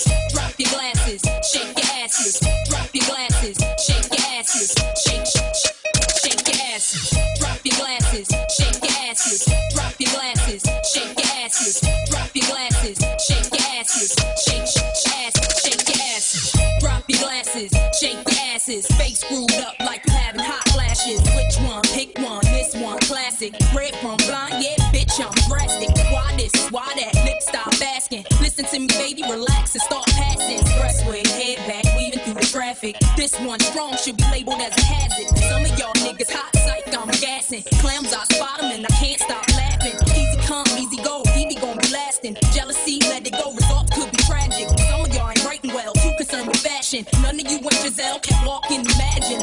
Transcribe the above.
asses, drop your glasses, shake your asses, drop your glasses, shake your asses, shake, shake, shake your asses, drop your glasses, shake your asses, drop your glasses, shake your asses, drop your glasses, shake your asses, shake, shake, shake, shake your asses, drop your glasses, shake your asses, face screwed up like you having hot flashes. Which one? Pick one. This one, classic. Red from blind, yeah. This one strong should be labeled as a hazard. Some of y'all niggas hot psych, I'm gassing. Clams, I spot 'em and I can't stop laughing. Easy come, easy go, Evie gon' be lasting. Jealousy, let it go, results could be tragic. Some of y'all ain't writing well, too concerned with fashion. None of you went Giselle, can walk and imagine.